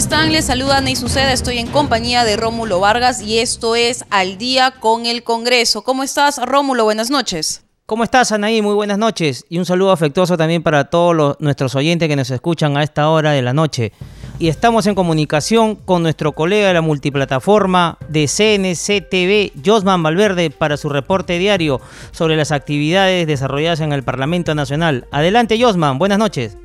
Están? Les saluda Ney Suceda. Estoy en compañía de Rómulo Vargas y esto es Al día con el Congreso. ¿Cómo estás, Rómulo? Buenas noches. ¿Cómo estás, Anaí? Muy buenas noches. Y un saludo afectuoso también para todos nuestros oyentes que nos escuchan a esta hora de la noche. Y estamos en comunicación con nuestro colega de la multiplataforma de CNCTV, Josman Valverde, para su reporte diario sobre las actividades desarrolladas en el Parlamento Nacional. Adelante, Josman. Buenas noches.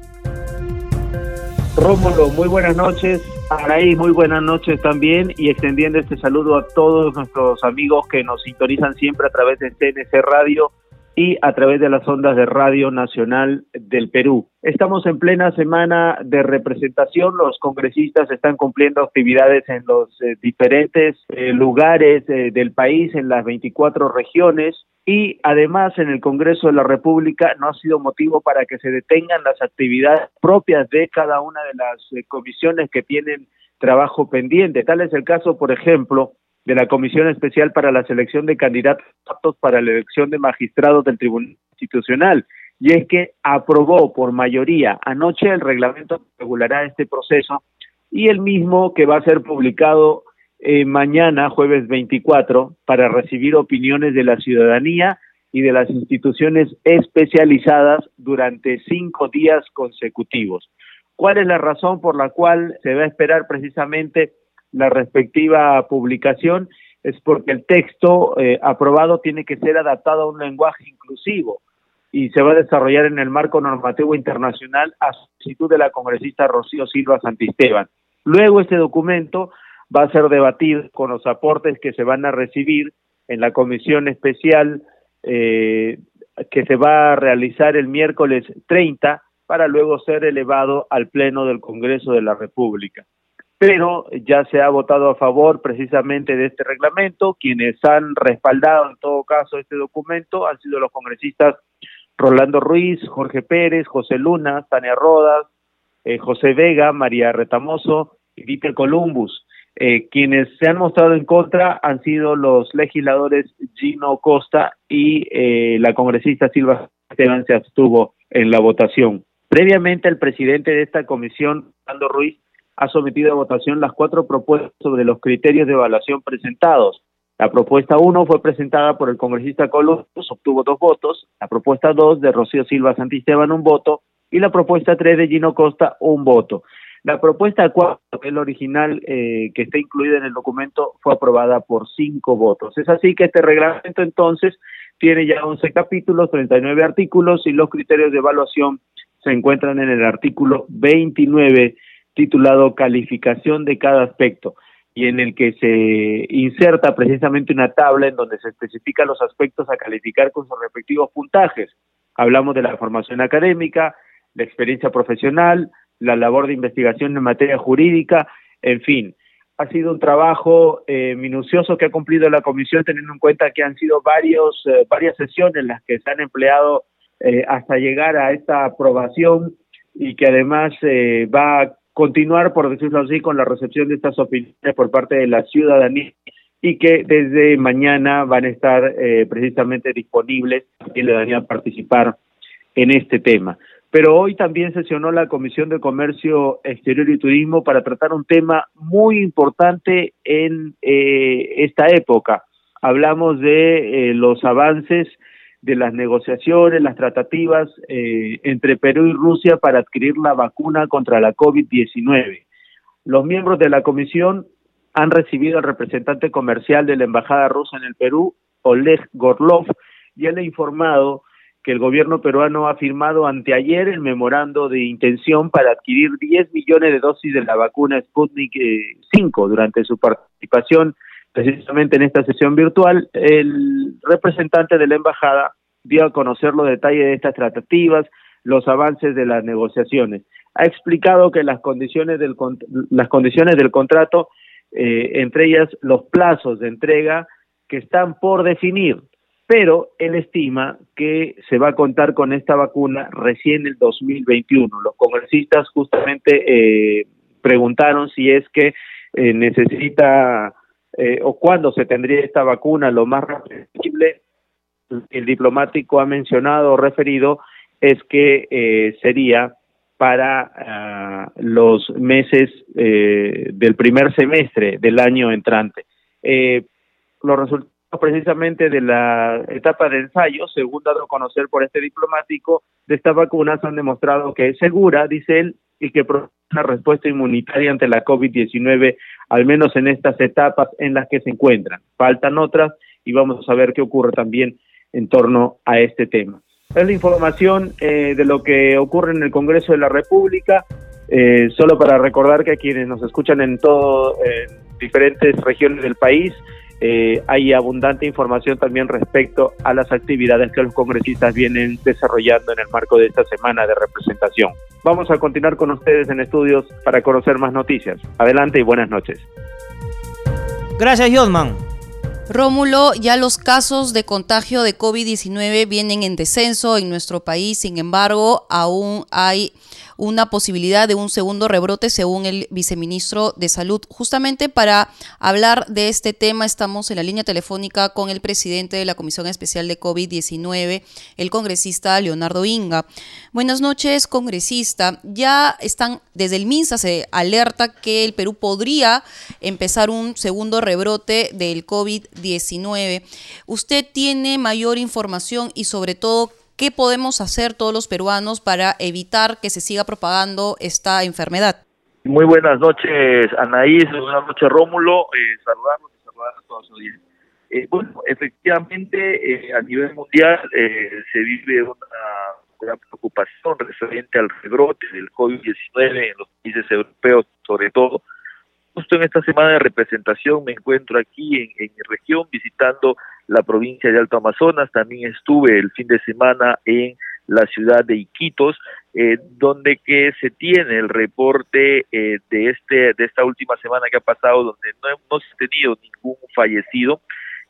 Rómulo, muy buenas noches. Anaí, muy buenas noches también y extendiendo este saludo a todos nuestros amigos que nos sintonizan siempre a través de CNC Radio y a través de las ondas de Radio Nacional del Perú. Estamos en plena semana de representación, los congresistas están cumpliendo actividades en los eh, diferentes eh, lugares eh, del país, en las 24 regiones, y además en el Congreso de la República no ha sido motivo para que se detengan las actividades propias de cada una de las comisiones que tienen trabajo pendiente. Tal es el caso, por ejemplo, de la Comisión Especial para la Selección de Candidatos para la Elección de Magistrados del Tribunal Constitucional, y es que aprobó por mayoría anoche el reglamento que regulará este proceso y el mismo que va a ser publicado eh, mañana, jueves 24, para recibir opiniones de la ciudadanía y de las instituciones especializadas durante cinco días consecutivos. ¿Cuál es la razón por la cual se va a esperar precisamente la respectiva publicación es porque el texto eh, aprobado tiene que ser adaptado a un lenguaje inclusivo y se va a desarrollar en el marco normativo internacional a solicitud de la congresista Rocío Silva Santisteban. Luego este documento va a ser debatido con los aportes que se van a recibir en la comisión especial eh, que se va a realizar el miércoles 30 para luego ser elevado al Pleno del Congreso de la República pero ya se ha votado a favor precisamente de este reglamento. Quienes han respaldado en todo caso este documento han sido los congresistas Rolando Ruiz, Jorge Pérez, José Luna, Tania Rodas, eh, José Vega, María Retamoso y Víctor Columbus. Eh, quienes se han mostrado en contra han sido los legisladores Gino Costa y eh, la congresista Silva Esteban se abstuvo en la votación. Previamente, el presidente de esta comisión, Rolando Ruiz, ha sometido a votación las cuatro propuestas sobre los criterios de evaluación presentados. La propuesta 1 fue presentada por el congresista Columbus, obtuvo dos votos. La propuesta 2 de Rocío Silva Santisteban, un voto. Y la propuesta 3 de Gino Costa, un voto. La propuesta 4, que es la original eh, que está incluida en el documento, fue aprobada por cinco votos. Es así que este reglamento entonces tiene ya 11 capítulos, 39 artículos y los criterios de evaluación se encuentran en el artículo 29 titulado Calificación de cada aspecto y en el que se inserta precisamente una tabla en donde se especifican los aspectos a calificar con sus respectivos puntajes. Hablamos de la formación académica, la experiencia profesional, la labor de investigación en materia jurídica, en fin. Ha sido un trabajo eh, minucioso que ha cumplido la comisión teniendo en cuenta que han sido varios, eh, varias sesiones las que se han empleado eh, hasta llegar a esta aprobación y que además va continuar, por decirlo así, con la recepción de estas opiniones por parte de la ciudadanía y que desde mañana van a estar eh, precisamente disponibles para que la ciudadanía participar en este tema. Pero hoy también sesionó la Comisión de Comercio Exterior y Turismo para tratar un tema muy importante en eh, esta época. Hablamos de eh, los avances de las negociaciones, las tratativas eh, entre Perú y Rusia para adquirir la vacuna contra la COVID-19. Los miembros de la comisión han recibido al representante comercial de la Embajada rusa en el Perú, Oleg Gorlov, y él ha informado que el gobierno peruano ha firmado anteayer el memorando de intención para adquirir 10 millones de dosis de la vacuna Sputnik 5 eh, durante su participación precisamente en esta sesión virtual, el representante de la embajada dio a conocer los detalles de estas tratativas, los avances de las negociaciones. Ha explicado que las condiciones del, las condiciones del contrato entre ellas los plazos de entrega que están por definir, pero él estima que se va a contar con esta vacuna recién el 2021. Los congresistas justamente preguntaron si es que necesita o cuándo se tendría esta vacuna lo más rápido posible el diplomático ha mencionado o referido es que eh, sería para ah, los meses eh, del primer semestre del año entrante. Eh, los resultados precisamente de la etapa de ensayo, según dado a conocer por este diplomático, de estas vacunas han demostrado que es segura, dice él, y que produce una respuesta inmunitaria ante la COVID-19, al menos en estas etapas en las que se encuentran. Faltan otras y vamos a ver qué ocurre también en torno a este tema. Es la información eh, de lo que ocurre en el Congreso de la República, eh, solo para recordar que a quienes nos escuchan en todo, en diferentes regiones del país, eh, hay abundante información también respecto a las actividades que los congresistas vienen desarrollando en el marco de esta semana de representación. Vamos a continuar con ustedes en estudios para conocer más noticias. Adelante y buenas noches. Gracias, Jodman. Rómulo, ya los casos de contagio de COVID-19 vienen en descenso en nuestro país, sin embargo, aún hay una posibilidad de un segundo rebrote según el viceministro de Salud. Justamente para hablar de este tema estamos en la línea telefónica con el presidente de la Comisión Especial de COVID-19, el congresista Leonardo Inga. Buenas noches, congresista. Ya están, desde el MINSA se alerta que el Perú podría empezar un segundo rebrote del COVID-19. ¿Usted tiene mayor información y sobre todo ¿Qué podemos hacer todos los peruanos para evitar que se siga propagando esta enfermedad? Muy buenas noches, Anaís, buenas noches, Rómulo. Eh, saludarlos y saludar a todos los. Eh, bueno, efectivamente, eh, a nivel mundial eh, se vive una gran preocupación referente al rebrote del COVID-19 en los países europeos, sobre todo. Justo en esta semana de representación me encuentro aquí en, mi región visitando la provincia de Alto Amazonas, también estuve el fin de semana en la ciudad de Iquitos, eh, donde que se tiene el reporte eh, de este de esta última semana que ha pasado, donde no hemos tenido ningún fallecido.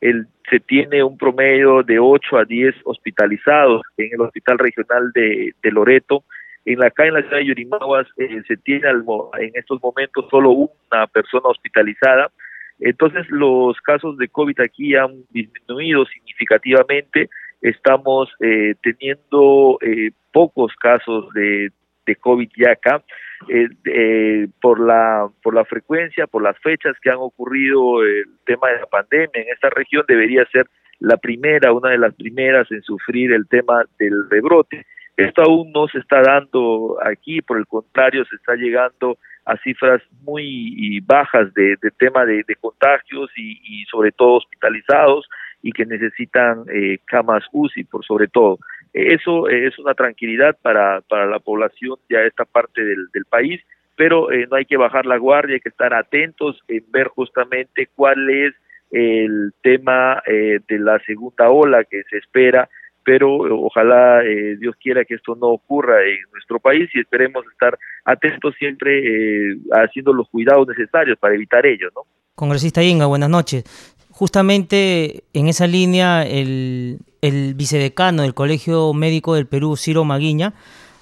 El, se tiene un promedio de 8 a 10 hospitalizados en el Hospital Regional de, de Loreto. En la, acá en la ciudad de Yurimaguas eh, se tiene en estos momentos solo una persona hospitalizada. Entonces los casos de COVID aquí han disminuido significativamente, estamos eh, teniendo eh, pocos casos de, de COVID ya acá, eh, por, la, por la frecuencia, por las fechas que han ocurrido el tema de la pandemia en esta región debería ser la primera, una de las primeras en sufrir el tema del rebrote. Esto aún no se está dando aquí, por el contrario, se está llegando a cifras muy bajas de, tema de, contagios y, sobre todo hospitalizados y que necesitan eh, camas UCI por sobre todo. Eso es una tranquilidad para, para la población de esta parte del, país, pero eh, no hay que bajar la guardia, hay que estar atentos en ver justamente cuál es el tema eh, de la segunda ola que se espera pero ojalá eh, Dios quiera que esto no ocurra en nuestro país y esperemos estar atentos siempre eh, haciendo los cuidados necesarios para evitar ello, ¿no? Congresista Inga, buenas noches. Justamente en esa línea, el, el vicedecano del Colegio Médico del Perú, Ciro Maguiña,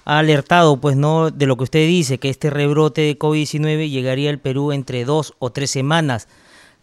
ha alertado, pues, no de lo que usted dice, que este rebrote de COVID-19 llegaría al Perú entre dos o tres semanas.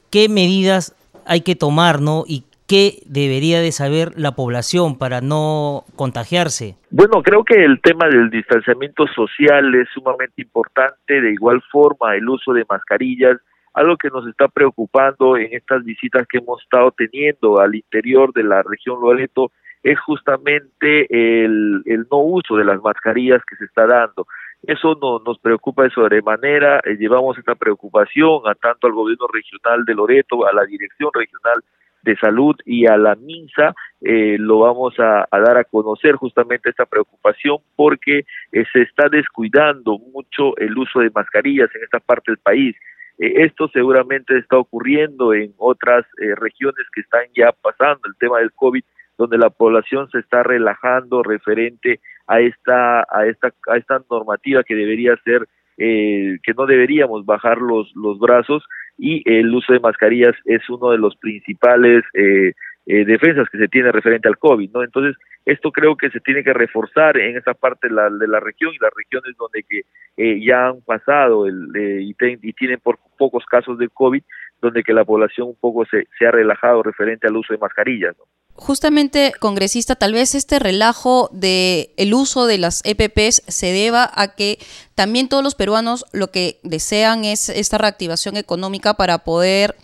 ¿Qué medidas hay que tomar, no? Y ¿Qué debería de saber la población para no contagiarse? Bueno, creo que el tema del distanciamiento social es sumamente importante, de igual forma el uso de mascarillas, algo que nos está preocupando en estas visitas que hemos estado teniendo al interior de la región Loreto es justamente el, el no uso de las mascarillas que se está dando. Eso no, nos preocupa de sobremanera, eh, llevamos esta preocupación a tanto al gobierno regional de Loreto, a la dirección regional de Salud y a la MINSA eh, lo vamos a, dar a conocer justamente esta preocupación porque eh, se está descuidando mucho el uso de mascarillas en esta parte del país. Eh, esto seguramente está ocurriendo en otras regiones que están ya pasando el tema del COVID, donde la población se está relajando referente a esta a esta a esta normativa que debería ser que no deberíamos bajar los los brazos y el uso de mascarillas es uno de los principales eh, eh, defensas que se tiene referente al COVID, ¿no? Entonces, esto creo que se tiene que reforzar en esa parte de la, de la región y las regiones donde que eh, ya han pasado el, y, y, tienen por pocos casos de COVID, donde que la población un poco se, se ha relajado referente al uso de mascarillas, ¿no? Justamente, congresista, tal vez este relajo de el uso de las EPPs se deba a que también todos los peruanos lo que desean es esta reactivación económica para poder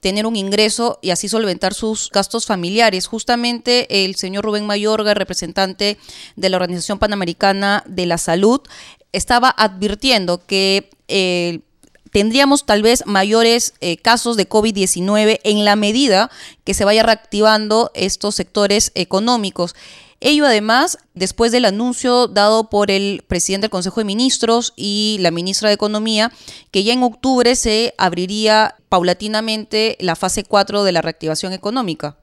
tener un ingreso y así solventar sus gastos familiares. Justamente el señor Rubén Mayorga, representante de la Organización Panamericana de la Salud, estaba advirtiendo que el tendríamos tal vez mayores eh, casos de COVID-19 en la medida que se vaya reactivando estos sectores económicos. Ello además, después del anuncio dado por el presidente del Consejo de Ministros y la ministra de Economía, que ya en octubre se abriría paulatinamente la fase 4 de la reactivación económica.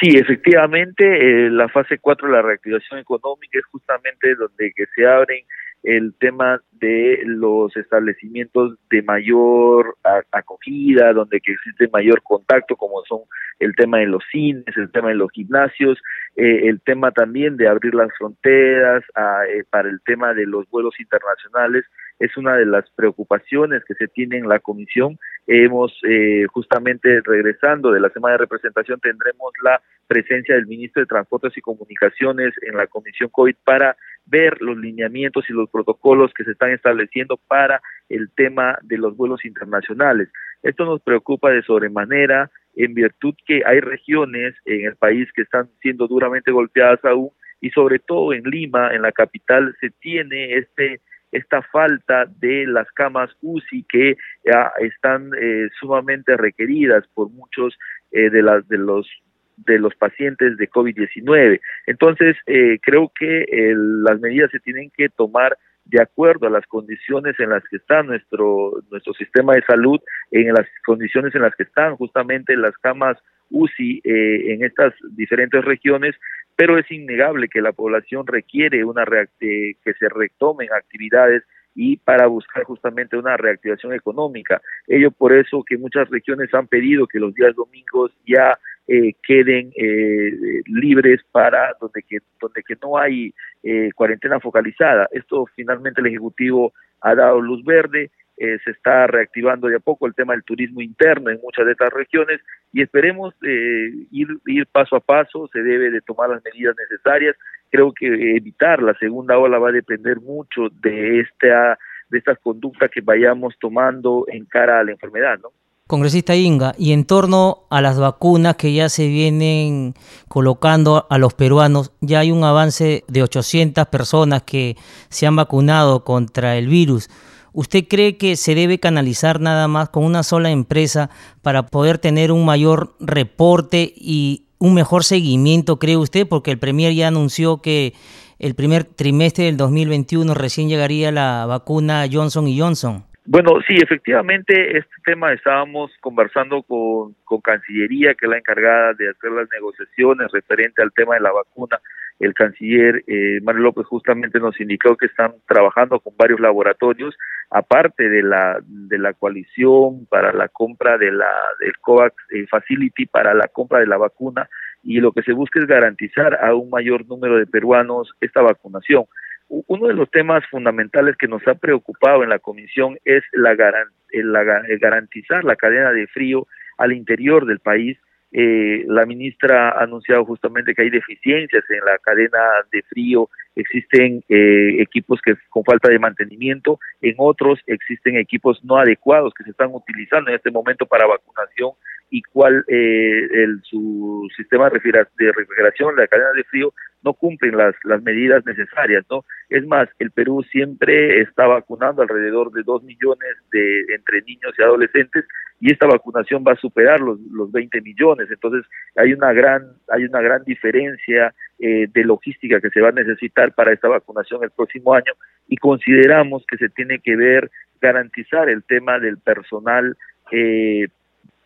Sí, efectivamente, eh, la fase 4 de la reactivación económica es justamente donde se abren el tema de los establecimientos de mayor acogida, donde que existe mayor contacto, como son el tema de los cines, el tema de los gimnasios, eh, el tema también de abrir las fronteras eh, para el tema de los vuelos internacionales, es una de las preocupaciones que se tiene en la comisión. Hemos eh, justamente regresando de la semana de representación tendremos la presencia del ministro de Transportes y Comunicaciones en la comisión COVID para ver los lineamientos y los protocolos que se están estableciendo para el tema de los vuelos internacionales. Esto nos preocupa de sobremanera en virtud que hay regiones en el país que están siendo duramente golpeadas aún y sobre todo en Lima, en la capital, se tiene este esta falta de las camas UCI que ya están eh, sumamente requeridas por muchos eh, de las de los de los pacientes de COVID-19. Entonces, eh, creo que las medidas se tienen que tomar de acuerdo a las condiciones en las que está nuestro, nuestro sistema de salud, en las condiciones en las que están justamente las camas UCI eh, en estas diferentes regiones, pero es innegable que la población requiere una que se retomen actividades y para buscar justamente una reactivación económica. Ello por eso que muchas regiones han pedido que los días domingos ya eh, queden eh, libres para donde que donde que no hay eh, cuarentena focalizada. Esto finalmente el ejecutivo ha dado luz verde. se está reactivando de a poco el tema del turismo interno en muchas de estas regiones y esperemos ir, ir paso a paso, se debe de tomar las medidas necesarias. Creo que evitar la segunda ola va a depender mucho de esta de estas conductas que vayamos tomando en cara a la enfermedad, ¿no? Congresista Inga, y en torno a las vacunas que ya se vienen colocando a los peruanos, ya hay un avance de 800 personas que se han vacunado contra el virus. ¿Usted cree que se debe canalizar nada más con una sola empresa para poder tener un mayor reporte y un mejor seguimiento, cree usted? Porque el Premier ya anunció que el primer trimestre del 2021 recién llegaría la vacuna Johnson y Johnson. Bueno, sí, efectivamente, este tema estábamos conversando con, con Cancillería, que es la encargada de hacer las negociaciones referente al tema de la vacuna. El canciller eh, Mario López justamente nos indicó que están trabajando con varios laboratorios, aparte de la de la coalición para la compra de la del COVAX eh, Facility para la compra de la vacuna y lo que se busca es garantizar a un mayor número de peruanos esta vacunación uno de los temas fundamentales que nos ha preocupado en la comisión es la, garantizar la cadena de frío al interior del país. Eh, la ministra ha anunciado justamente que hay deficiencias en la cadena de frío, existen eh, equipos que con falta de mantenimiento, en otros existen equipos no adecuados que se están utilizando en este momento para vacunación y cuál eh, el, su sistema de refrigeración, la cadena de frío, no cumplen las, las medidas necesarias, ¿no? Es más, el Perú siempre está vacunando alrededor de dos millones de entre niños y adolescentes y esta vacunación va a superar los, los 20 millones, entonces hay una gran hay una gran diferencia eh, de logística que se va a necesitar para esta vacunación el próximo año y consideramos que se tiene que ver garantizar el tema del personal eh,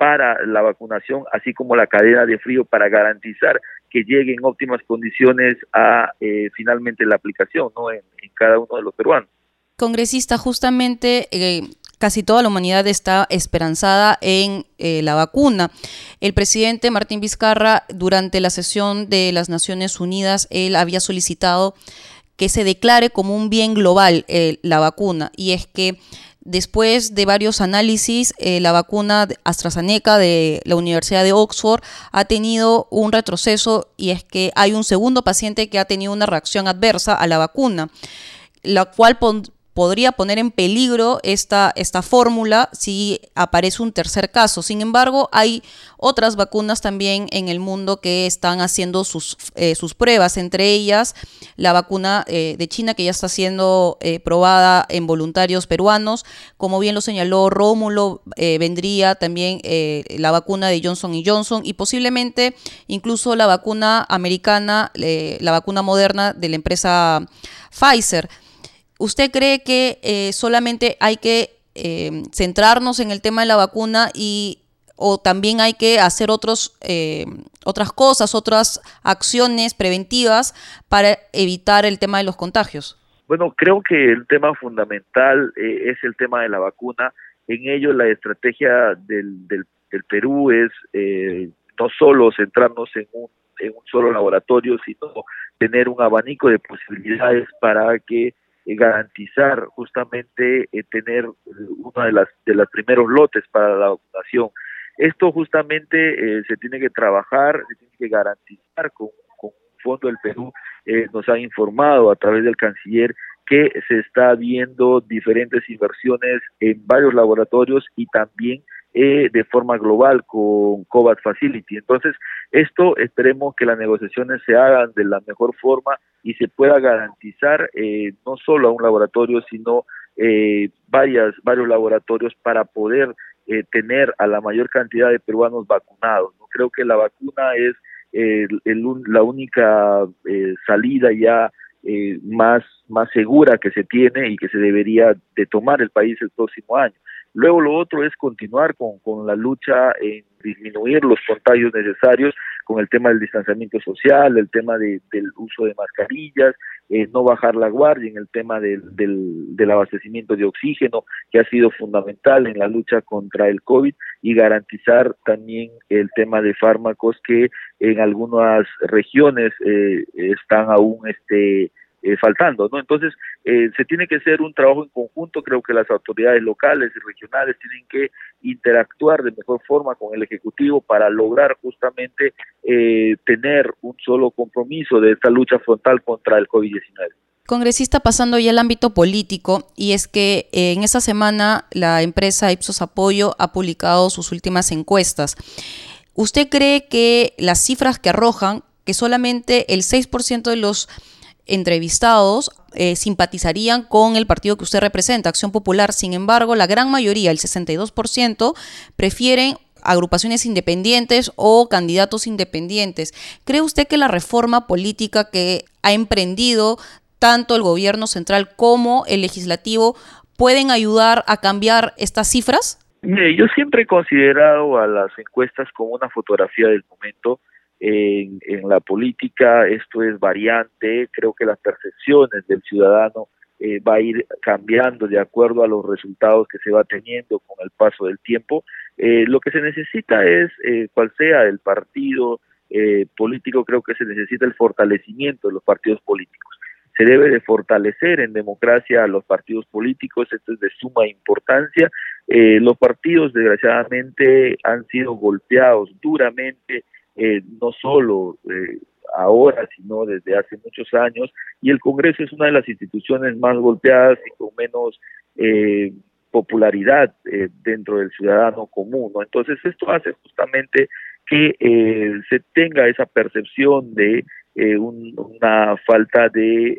para la vacunación, así como la cadena de frío para garantizar que llegue en óptimas condiciones a eh, finalmente la aplicación ¿no? En, cada uno de los peruanos. Congresista, justamente eh, casi toda la humanidad está esperanzada en eh, la vacuna. El presidente Martín Vizcarra, durante la sesión de las Naciones Unidas, él había solicitado que se declare como un bien global eh, la vacuna. Y es que después de varios análisis, eh, la vacuna AstraZeneca de la Universidad de Oxford ha tenido un retroceso y es que hay un segundo paciente que ha tenido una reacción adversa a la vacuna, la cual podría poner en peligro esta, esta fórmula si aparece un tercer caso. Sin embargo, hay otras vacunas también en el mundo que están haciendo sus, eh, sus pruebas, entre ellas la vacuna eh, de China que ya está siendo eh, probada en voluntarios peruanos. Como bien lo señaló Rómulo, vendría también la vacuna de Johnson Johnson y posiblemente incluso la vacuna americana, la vacuna moderna de la empresa Pfizer. ¿Usted cree que eh, solamente hay que eh, centrarnos en el tema de la vacuna y o también hay que hacer otros, eh, otras cosas, otras acciones preventivas para evitar el tema de los contagios? Bueno, creo que el tema fundamental es el tema de la vacuna. En ello la estrategia del, del, Perú es no solo centrarnos en un, en un solo laboratorio, sino tener un abanico de posibilidades para que eh, garantizar justamente eh, tener uno de las de los primeros lotes para la vacunación. Esto justamente eh, se tiene que trabajar, se tiene que garantizar con, con Fondo del Perú, nos ha informado a través del canciller que se está viendo diferentes inversiones en varios laboratorios y también eh, de forma global con COVAX Facility. Entonces, esto esperemos que las negociaciones se hagan de la mejor forma y se pueda garantizar eh, no solo a un laboratorio, sino eh, varias, varios laboratorios para poder eh, tener a la mayor cantidad de peruanos vacunados. ¿no? Creo que la vacuna es el, la única salida ya más, más segura que se tiene y que se debería de tomar el país el próximo año. Luego lo otro es continuar con, con la lucha en disminuir los contagios necesarios con el tema del distanciamiento social, el tema de, del uso de mascarillas, eh, no bajar la guardia en el tema del, del, del, abastecimiento de oxígeno, que ha sido fundamental en la lucha contra el COVID, y garantizar también el tema de fármacos que en algunas regiones eh, están aún este eh, faltando, ¿no? Entonces, eh, se tiene que hacer un trabajo en conjunto, creo que las autoridades locales y regionales tienen que interactuar de mejor forma con el Ejecutivo para lograr justamente eh, tener un solo compromiso de esta lucha frontal contra el COVID-19. Congresista, pasando ya al ámbito político, y es que en esta semana la empresa Ipsos Apoyo ha publicado sus últimas encuestas. ¿Usted cree que las cifras que arrojan, que solamente el 6% de los entrevistados eh, simpatizarían con el partido que usted representa, Acción Popular. Sin embargo, la gran mayoría, el 62%, prefieren agrupaciones independientes o candidatos independientes. ¿Cree usted que la reforma política que ha emprendido tanto el gobierno central como el legislativo pueden ayudar a cambiar estas cifras? yo siempre he considerado a las encuestas como una fotografía del momento en, la política esto es variante, creo que las percepciones del ciudadano eh, va a ir cambiando de acuerdo a los resultados que se va teniendo con el paso del tiempo. Eh, lo que se necesita es, eh, cual sea el partido eh, político, creo que se necesita el fortalecimiento de los partidos políticos. Se debe de fortalecer en democracia a los partidos políticos, esto es de suma importancia. Los partidos, desgraciadamente, han sido golpeados duramente eh, no solo eh, ahora, sino desde hace muchos años, y el Congreso es una de las instituciones más golpeadas y con menos eh, popularidad eh, dentro del ciudadano común. Entonces esto hace justamente que eh, se tenga esa percepción de un, una falta de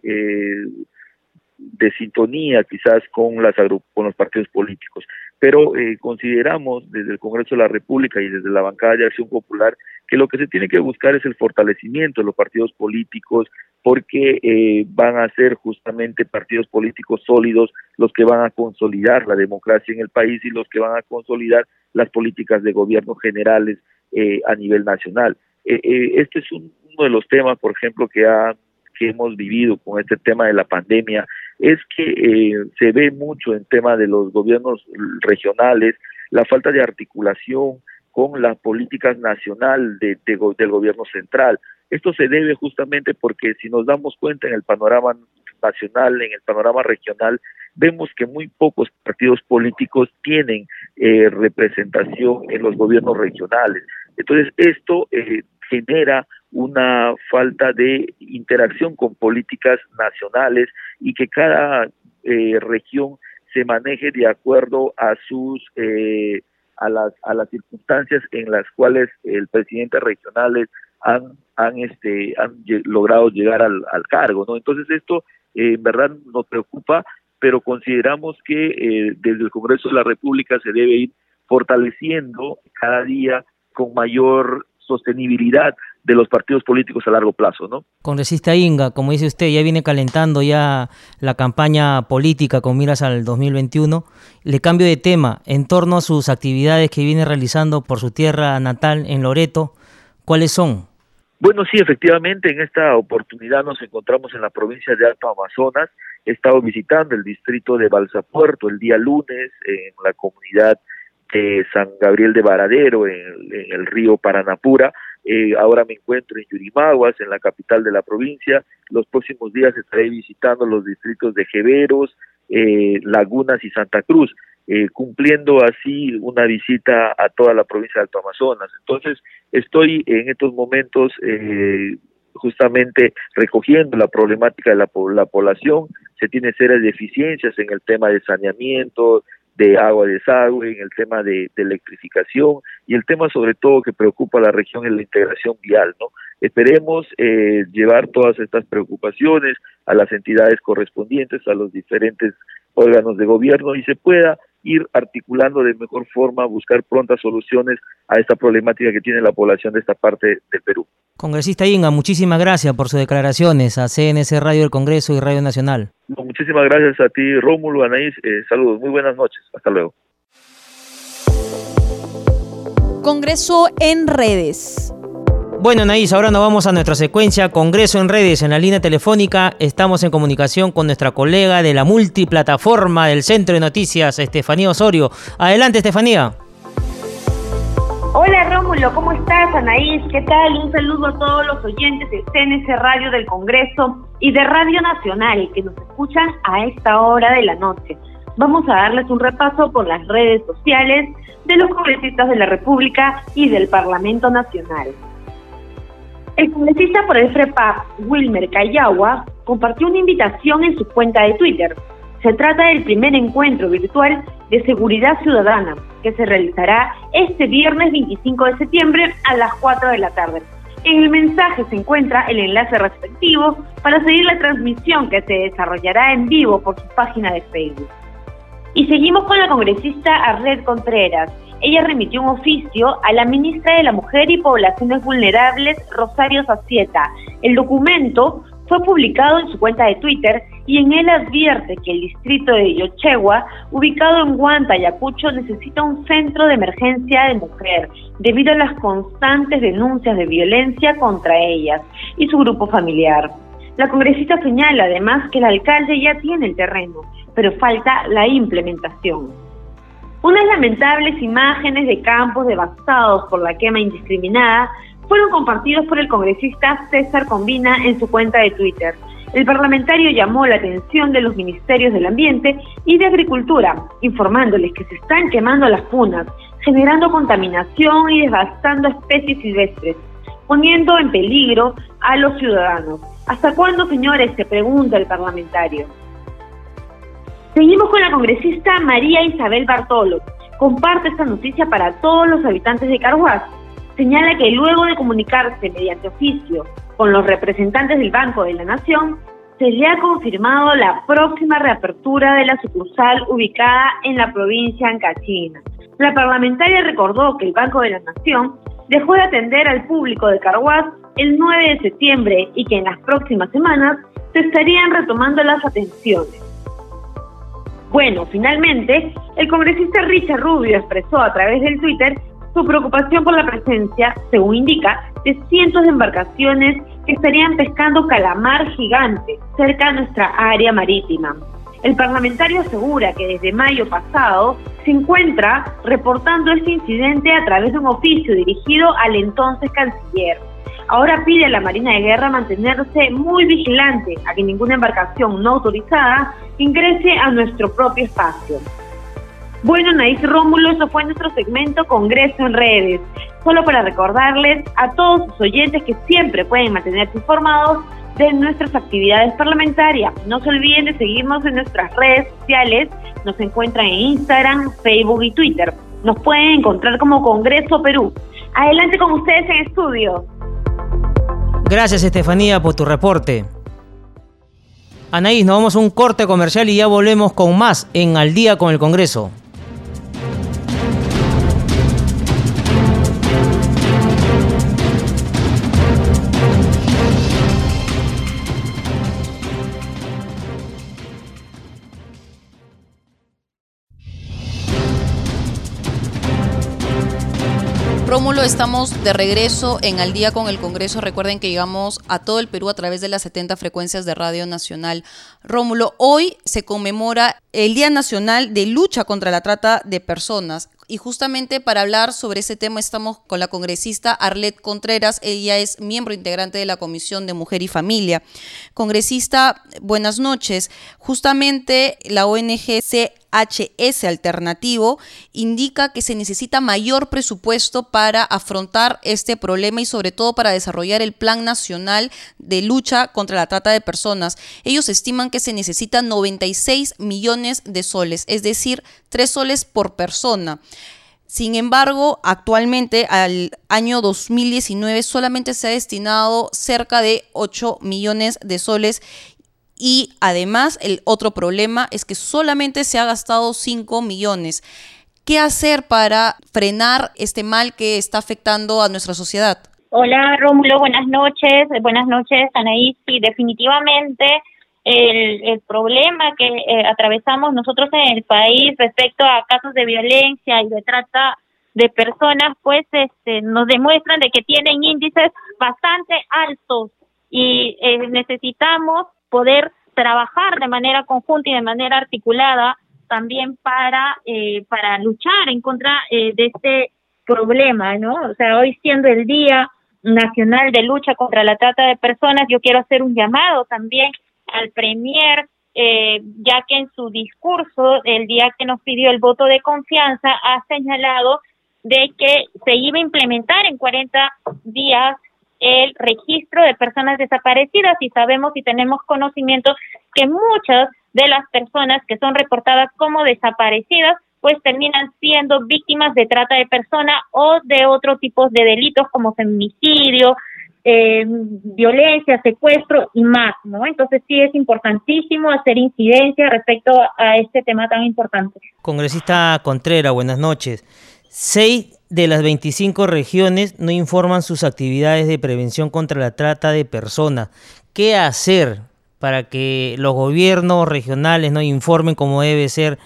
de sintonía quizás con las con los partidos políticos pero eh, consideramos desde el Congreso de la República y desde la bancada de Acción Popular que lo que se tiene que buscar es el fortalecimiento de los partidos políticos porque eh, van a ser justamente partidos políticos sólidos los que van a consolidar la democracia en el país y los que van a consolidar las políticas de gobierno generales eh, a nivel nacional. Eh, eh, este es un, uno de los temas, por ejemplo, que ha que hemos vivido con este tema de la pandemia es que eh, se ve mucho en tema de los gobiernos regionales la falta de articulación con las políticas nacional de, del gobierno central. Esto se debe justamente porque si nos damos cuenta en el panorama nacional, en el panorama regional, vemos que muy pocos partidos políticos tienen eh, representación en los gobiernos regionales. Entonces, esto eh, genera una falta de interacción con políticas nacionales y que cada eh, región se maneje de acuerdo a sus eh, a las a las circunstancias en las cuales el presidente regionales han han este han logrado llegar al, al cargo no entonces esto eh, en verdad nos preocupa pero consideramos que eh, desde el Congreso de la República se debe ir fortaleciendo cada día con mayor sostenibilidad de los partidos políticos a largo plazo, ¿no? Congresista Inga, como dice usted, ya viene calentando ya la campaña política con miras al 2021. Le cambio de tema, en torno a sus actividades que viene realizando por su tierra natal en Loreto, ¿cuáles son? Bueno, sí, efectivamente, en esta oportunidad nos encontramos en la provincia de Alto Amazonas. He estado visitando el distrito de Balsapuerto el día lunes en la comunidad de San Gabriel de Varadero, en, en el río Paranapura eh, ahora me encuentro en Yurimaguas, en la capital de la provincia. Los próximos días estaré visitando los distritos de Jeveros, eh, Lagunas y Santa Cruz, eh, cumpliendo así una visita a toda la provincia de Alto Amazonas. Entonces, estoy en estos momentos justamente recogiendo la problemática de la, la población. Se tiene serias deficiencias en el tema de saneamiento, de agua de desagüe, en el tema de, electrificación y el tema sobre todo que preocupa a la región es la integración vial, ¿no? Esperemos eh, llevar todas estas preocupaciones a las entidades correspondientes, a los diferentes órganos de gobierno y se pueda ir articulando de mejor forma, buscar prontas soluciones a esta problemática que tiene la población de esta parte del Perú. Congresista Inga, muchísimas gracias por sus declaraciones a CNC Radio del Congreso y Radio Nacional. muchísimas gracias a ti, Rómulo, Anaís. Eh, saludos, muy buenas noches. Hasta luego. Congreso en redes. Bueno, Anaís, ahora nos vamos a nuestra secuencia Congreso en redes. En la línea telefónica estamos en comunicación con nuestra colega de la multiplataforma del Centro de Noticias, Estefanía Osorio. Adelante, Estefanía. Hola Rómulo, ¿cómo estás? Anaís, ¿qué tal? Un saludo a todos los oyentes de CNC Radio del Congreso y de Radio Nacional que nos escuchan a esta hora de la noche. Vamos a darles un repaso por las redes sociales de los congresistas de la República y del Parlamento Nacional. El congresista por el FREPAP, Wilmer Cayagua, compartió una invitación en su cuenta de Twitter. Se trata del primer encuentro virtual de seguridad ciudadana que se realizará este viernes 25 de septiembre a las 4 de la tarde. En el mensaje se encuentra el enlace respectivo para seguir la transmisión que se desarrollará en vivo por su página de Facebook. Y seguimos con la congresista Arlet Contreras, ella remitió un oficio a la ministra de la Mujer y Poblaciones Vulnerables, Rosario Sacieta. El documento fue publicado en su cuenta de Twitter y en él advierte que el distrito de Yochegua, ubicado en Guanta, Ayacucho, necesita un centro de emergencia de mujer debido a las constantes denuncias de violencia contra ellas y su grupo familiar. La congresista señala además que el alcalde ya tiene el terreno, pero falta la implementación. Unas lamentables imágenes de campos devastados por la quema indiscriminada fueron compartidos por el congresista César Combina en su cuenta de Twitter. El parlamentario llamó la atención de los ministerios del Ambiente y de Agricultura, informándoles que se están quemando las punas, generando contaminación y devastando especies silvestres, poniendo en peligro a los ciudadanos. ¿Hasta cuándo, señores? se pregunta el parlamentario. Seguimos con la congresista María Isabel Bartolo. Comparte esta noticia para todos los habitantes de Carhuaz. Señala que luego de comunicarse mediante oficio con los representantes del Banco de la Nación, se le ha confirmado la próxima reapertura de la sucursal ubicada en la provincia Ancachina. La parlamentaria recordó que el Banco de la Nación dejó de atender al público de Carhuaz el 9 de septiembre y que en las próximas semanas se estarían retomando las atenciones. Bueno, finalmente, el congresista Richard Rubio expresó a través del Twitter su preocupación por la presencia, según indica, de cientos de embarcaciones que estarían pescando calamar gigante cerca de nuestra área marítima. El parlamentario asegura que desde mayo pasado se encuentra reportando este incidente a través de un oficio dirigido al entonces canciller. Ahora pide a la Marina de Guerra mantenerse muy vigilante a que ninguna embarcación no autorizada ingrese a nuestro propio espacio. Bueno, Naís Rómulo, eso fue nuestro segmento Congreso en Redes. Solo para recordarles a todos sus oyentes que siempre pueden mantenerse informados de nuestras actividades parlamentarias. No se olviden de seguirnos en nuestras redes sociales. Nos encuentran en Instagram, Facebook y Twitter. Nos pueden encontrar como Congreso Perú. Adelante con ustedes en estudio. Gracias Estefanía por tu reporte. Anaís, nos vamos a un corte comercial y ya volvemos con más en Al día con el Congreso. Rómulo, estamos de regreso en Al día con el Congreso. Recuerden que llegamos a todo el Perú a través de las 70 frecuencias de Radio Nacional. Rómulo, hoy se conmemora el Día Nacional de Lucha contra la Trata de Personas. Y justamente para hablar sobre ese tema estamos con la congresista Arlet Contreras. Ella es miembro integrante de la Comisión de Mujer y Familia. Congresista, buenas noches. Justamente la ONG HS Alternativo indica que se necesita mayor presupuesto para afrontar este problema y sobre todo para desarrollar el Plan Nacional de Lucha contra la Trata de Personas. Ellos estiman que se necesitan 96 millones de soles, es decir, 3 soles por persona. Sin embargo, actualmente al año 2019 solamente se ha destinado cerca de 8 millones de soles y además el otro problema es que solamente se ha gastado 5 millones. ¿Qué hacer para frenar este mal que está afectando a nuestra sociedad? Hola Rómulo, buenas noches. Buenas noches Anaís. Sí, definitivamente el, problema que eh, atravesamos nosotros en el país respecto a casos de violencia y de trata de personas, pues este, nos demuestran de que tienen índices bastante altos y eh, necesitamos poder trabajar de manera conjunta y de manera articulada también para eh, para luchar en contra de este problema, ¿no? O sea, hoy siendo el Día Nacional de Lucha contra la Trata de Personas, yo quiero hacer un llamado también al Premier, eh, ya que en su discurso, el día que nos pidió el voto de confianza, ha señalado de que se iba a implementar en 40 días el registro de personas desaparecidas y sabemos y tenemos conocimiento que muchas de las personas que son reportadas como desaparecidas pues terminan siendo víctimas de trata de personas o de otro tipo de delitos como feminicidio, eh, violencia, secuestro y más, ¿no? Entonces sí es importantísimo hacer incidencia respecto a este tema tan importante. Congresista Contreras, buenas noches. Seis de las 25 regiones no informan sus actividades de prevención contra la trata de personas. ¿Qué hacer para que los gobiernos regionales no informen cómo debe ser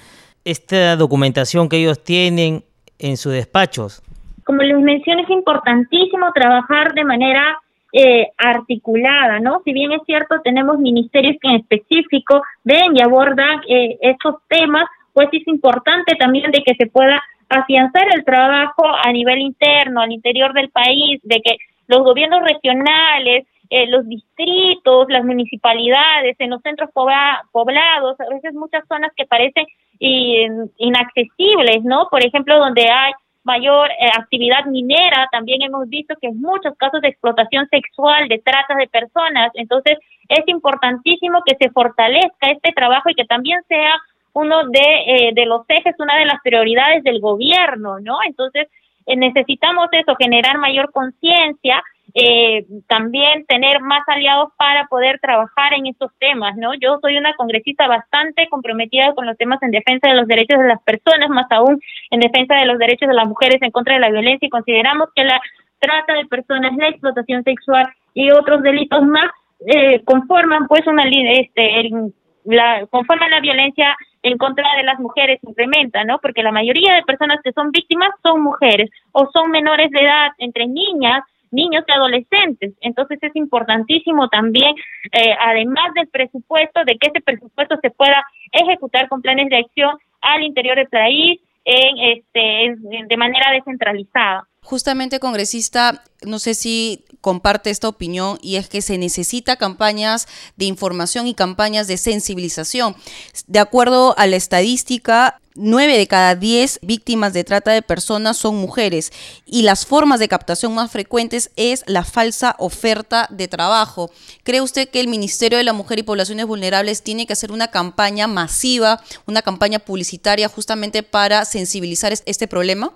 esta documentación que ellos tienen en sus despachos? Como les mencioné, es importantísimo trabajar de manera eh, articulada, ¿no? Si bien es cierto, tenemos ministerios que en específico ven y abordan eh, estos temas, pues es importante también de que se pueda afianzar el trabajo a nivel interno, al interior del país, de que los gobiernos regionales, eh, los distritos, las municipalidades, en los centros poblados, a veces muchas zonas que parecen inaccesibles, ¿no? Por ejemplo, donde hay mayor eh, actividad minera, también hemos visto que en muchos casos de explotación sexual, de trata de personas, entonces es importantísimo que se fortalezca este trabajo y que también sea uno de, eh, de los ejes, una de las prioridades del gobierno, ¿no? Entonces eh, necesitamos eso, generar mayor conciencia, eh, también tener más aliados para poder trabajar en estos temas, ¿no? Yo soy una congresista bastante comprometida con los temas en defensa de los derechos de las personas, más aún en defensa de los derechos de las mujeres en contra de la violencia y consideramos que la trata de personas, la explotación sexual y otros delitos más eh, conforman pues una este la conforman la violencia en contra de las mujeres incrementa, ¿no? Porque la mayoría de personas que son víctimas son mujeres o son menores de edad, entre niñas niños y adolescentes. Entonces es importantísimo también, eh, además del presupuesto, de que ese presupuesto se pueda ejecutar con planes de acción al interior del país en, este, de manera descentralizada. Justamente, congresista, no sé si comparte esta opinión y es que se necesita campañas de información y campañas de sensibilización. De acuerdo a la estadística, 9 de cada 10 víctimas de trata de personas son mujeres y las formas de captación más frecuentes es la falsa oferta de trabajo. ¿Cree usted que el Ministerio de la Mujer y Poblaciones Vulnerables tiene que hacer una campaña masiva, una campaña publicitaria justamente para sensibilizar este problema?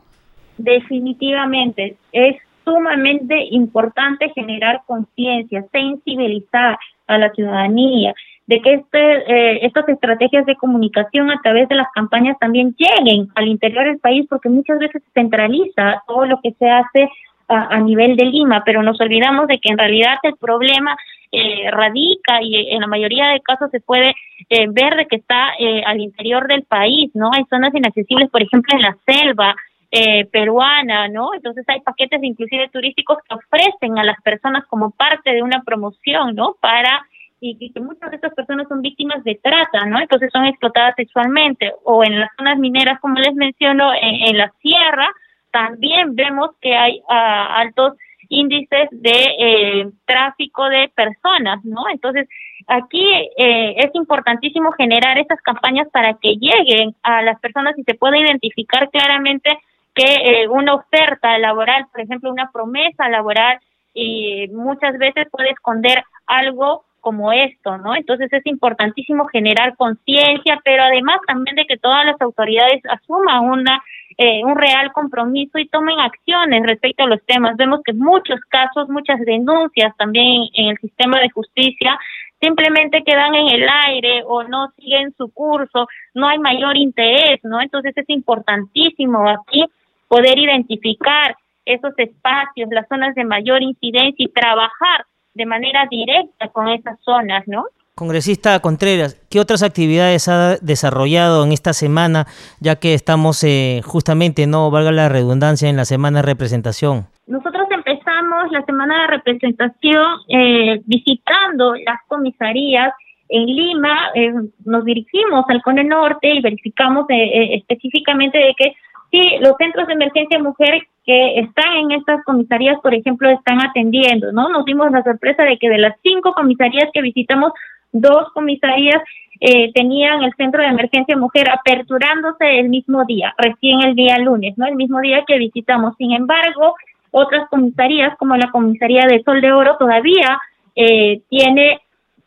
Definitivamente, es sumamente importante generar conciencia, sensibilizar a la ciudadanía de que este, eh, estas estrategias de comunicación a través de las campañas también lleguen al interior del país, porque muchas veces se centraliza todo lo que se hace a, nivel de Lima, pero nos olvidamos de que en realidad el problema eh, radica y en la mayoría de casos se puede eh, ver de que está al interior del país, ¿no? Hay zonas inaccesibles, por ejemplo, en la selva, eh, peruana, ¿no? Entonces hay paquetes inclusive turísticos que ofrecen a las personas como parte de una promoción, ¿no? Para y, que muchas de estas personas son víctimas de trata, ¿no? Entonces son explotadas sexualmente o en las zonas mineras, como les menciono, en, la sierra también vemos que hay ah, altos índices de eh, tráfico de personas, ¿no? Entonces, aquí eh, es importantísimo generar estas campañas para que lleguen a las personas y se pueda identificar claramente que eh, una oferta laboral, por ejemplo, una promesa laboral, y muchas veces puede esconder algo como esto, ¿no? Entonces es importantísimo generar conciencia, pero además también de que todas las autoridades asuman una eh, un real compromiso y tomen acciones respecto a los temas. Vemos que muchos casos, muchas denuncias también en el sistema de justicia simplemente quedan en el aire o no siguen su curso, no hay mayor interés, ¿no? Entonces es importantísimo aquí poder identificar esos espacios, las zonas de mayor incidencia y trabajar de manera directa con esas zonas, ¿no? Congresista Contreras, ¿qué otras actividades ha desarrollado en esta semana, ya que estamos eh, justamente, no valga la redundancia, en la semana de representación? Nosotros empezamos la semana de representación eh, visitando las comisarías en Lima, eh, nos dirigimos al Cone Norte y verificamos específicamente de que Sí, los centros de emergencia mujer que están en estas comisarías, por ejemplo, están atendiendo, ¿no? Nos dimos la sorpresa de que de las cinco comisarías que visitamos, dos comisarías eh, tenían el centro de emergencia mujer aperturándose el mismo día, recién el día lunes, ¿no? El mismo día que visitamos. Sin embargo, otras comisarías, como la comisaría de Sol de Oro, todavía eh, tiene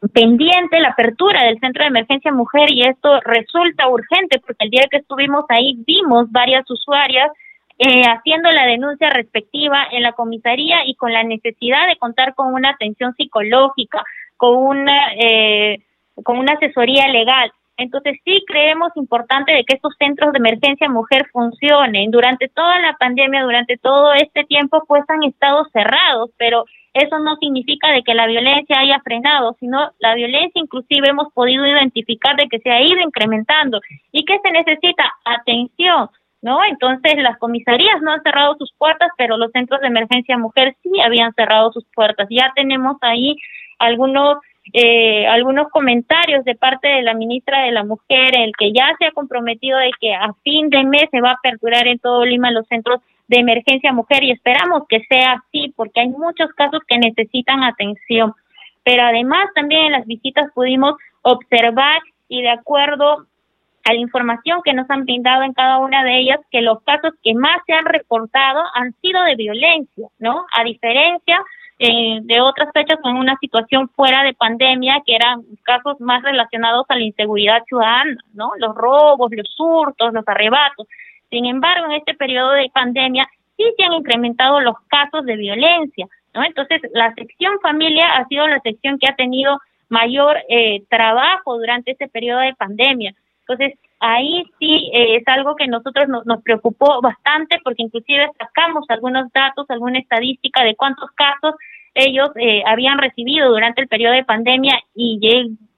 pendiente la apertura del centro de emergencia mujer y esto resulta urgente porque el día que estuvimos ahí vimos varias usuarias eh, haciendo la denuncia respectiva en la comisaría y con la necesidad de contar con una atención psicológica, con una eh, con una asesoría legal. Entonces sí creemos importante de que estos centros de emergencia mujer funcionen. Durante toda la pandemia, durante todo este tiempo, pues han estado cerrados, pero eso no significa de que la violencia haya frenado, sino la violencia inclusive hemos podido identificar de que se ha ido incrementando y que se necesita atención, ¿no? Entonces las comisarías no han cerrado sus puertas, pero los centros de emergencia mujer sí habían cerrado sus puertas. Ya tenemos ahí algunos eh, algunos comentarios de parte de la ministra de la Mujer, el que ya se ha comprometido de que a fin de mes se va a aperturar en todo Lima los centros de emergencia mujer y esperamos que sea así porque hay muchos casos que necesitan atención. Pero además también en las visitas pudimos observar y de acuerdo a la información que nos han brindado en cada una de ellas, que los casos que más se han reportado han sido de violencia, ¿no? A diferencia eh, de otras fechas en una situación fuera de pandemia, que eran casos más relacionados a la inseguridad ciudadana, ¿no? Los robos, los hurtos, los arrebatos. Sin embargo, en este periodo de pandemia sí se han incrementado los casos de violencia, ¿no? Entonces, la sección familia ha sido la sección que ha tenido mayor eh, trabajo durante este periodo de pandemia. Entonces, ahí sí eh, es algo que nosotros nos, nos preocupó bastante porque inclusive sacamos algunos datos, alguna estadística de cuántos casos ellos eh, habían recibido durante el periodo de pandemia y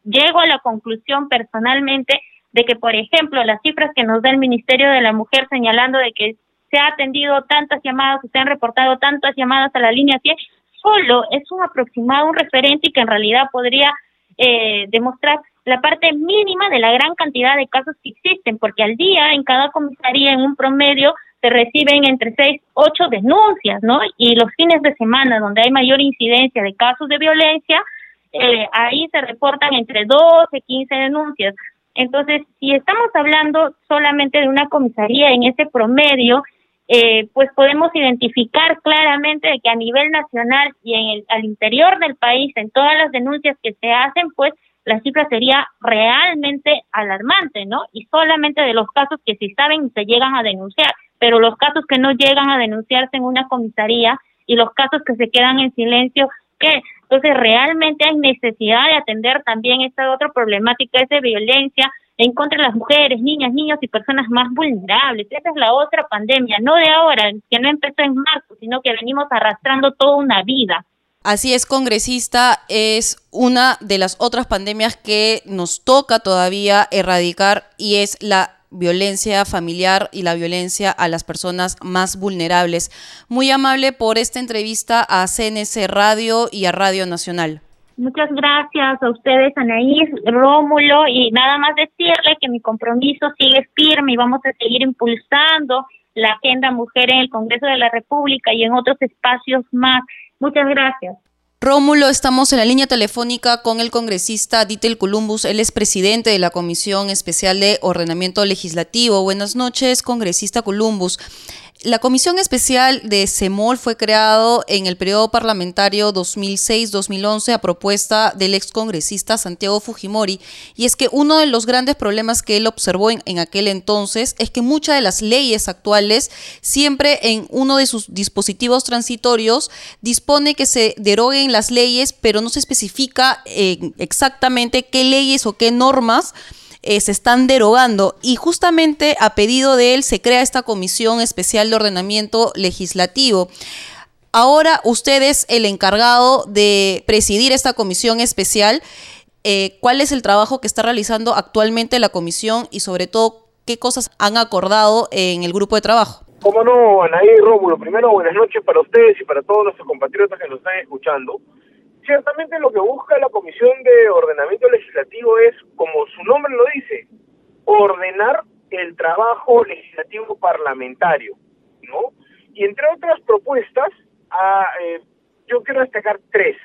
llego a la conclusión personalmente de que, por ejemplo, las cifras que nos da el Ministerio de la Mujer señalando de que se ha atendido tantas llamadas, se han reportado tantas llamadas a la línea 100, solo es un aproximado, un referente y que en realidad podría eh, demostrar la parte mínima de la gran cantidad de casos que existen, porque al día en cada comisaría en un promedio se reciben entre 6, 8 denuncias, ¿no? Y los fines de semana donde hay mayor incidencia de casos de violencia, eh, ahí se reportan entre 12, 15 denuncias. Entonces, si estamos hablando solamente de una comisaría en ese promedio, eh, pues podemos identificar claramente de que a nivel nacional y en el, al interior del país, en todas las denuncias que se hacen, pues la cifra sería realmente alarmante, ¿no? Y solamente de los casos que se saben y se llegan a denunciar, pero los casos que no llegan a denunciarse en una comisaría y los casos que se quedan en silencio, ¿qué? Entonces realmente hay necesidad de atender también esta otra problemática, esa violencia en contra de las mujeres, niñas, niños y personas más vulnerables. Esa es la otra pandemia, no de ahora, que no empezó en marzo, sino que venimos arrastrando toda una vida. Así es, congresista, es una de las otras pandemias que nos toca todavía erradicar y es la violencia familiar y la violencia a las personas más vulnerables. Muy amable por esta entrevista a CNC Radio y a Radio Nacional. Muchas gracias a ustedes, Anaís, Rómulo, y nada más decirle que mi compromiso sigue firme y vamos a seguir impulsando la agenda mujer en el Congreso de la República y en otros espacios más. Muchas gracias. Rómulo, estamos en la línea telefónica con el congresista Ditel Columbus. Él es presidente de la Comisión Especial de Ordenamiento Legislativo. Buenas noches, congresista Columbus. La Comisión Especial de CEMOL fue creado en el periodo parlamentario 2006-2011 a propuesta del excongresista Santiago Fujimori. Y es que uno de los grandes problemas que él observó en, aquel entonces es que muchas de las leyes actuales siempre en uno de sus dispositivos transitorios dispone que se deroguen las leyes pero no se especifica eh, exactamente qué leyes o qué normas eh, se están derogando y justamente a pedido de él se crea esta comisión especial de ordenamiento legislativo. Ahora usted es el encargado de presidir esta comisión especial. Eh, ¿Cuál es el trabajo que está realizando actualmente la comisión y sobre todo qué cosas han acordado en el grupo de trabajo? Como no, Anaí Rómulo, primero buenas noches para ustedes y para todos nuestros compatriotas que nos están escuchando. Ciertamente lo que busca la Comisión de Ordenamiento Legislativo es, como su nombre lo dice, ordenar el trabajo legislativo parlamentario, ¿no? Y entre otras propuestas, a, eh, yo quiero destacar tres.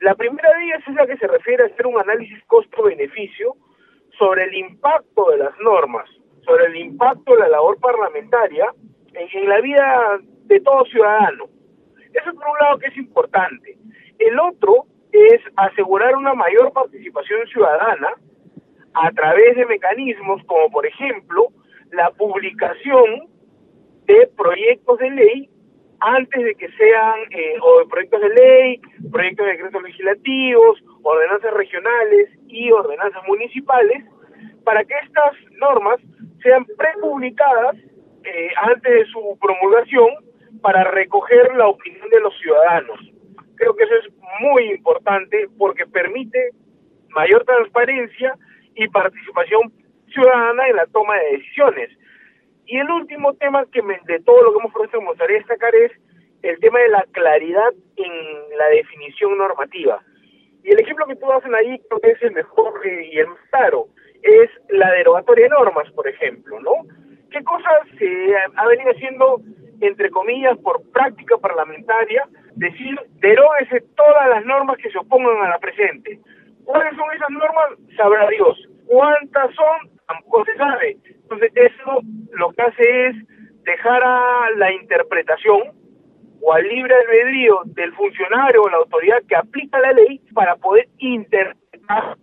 La primera de ellas es la que se refiere a hacer un análisis costo-beneficio sobre el impacto de las normas, sobre el impacto de la labor parlamentaria en, la vida de todo ciudadano. Eso por un lado que es importante. El otro es asegurar una mayor participación ciudadana a través de mecanismos como, por ejemplo, la publicación de proyectos de ley antes de que sean eh, o de proyectos de ley, proyectos de decretos legislativos, ordenanzas regionales y ordenanzas municipales, para que estas normas sean prepublicadas eh, antes de su promulgación para recoger la opinión de los ciudadanos. Creo que eso es muy importante porque permite mayor transparencia y participación ciudadana en la toma de decisiones. Y el último tema que me, de todo lo que hemos propuesto me gustaría destacar es el tema de la claridad en la definición normativa. Y el ejemplo que tú hacen ahí creo que es el mejor y el más claro, es la derogatoria de normas, por ejemplo, ¿no? ¿Qué cosas se ha venido haciendo, entre comillas, por práctica parlamentaria, decir, deróguese todas las normas que se opongan a la presente. ¿Cuáles son esas normas? Sabrá Dios. ¿Cuántas son? Tampoco se sabe. Entonces eso lo que hace es dejar a la interpretación o al libre albedrío del funcionario o la autoridad que aplica la ley para poder interpretar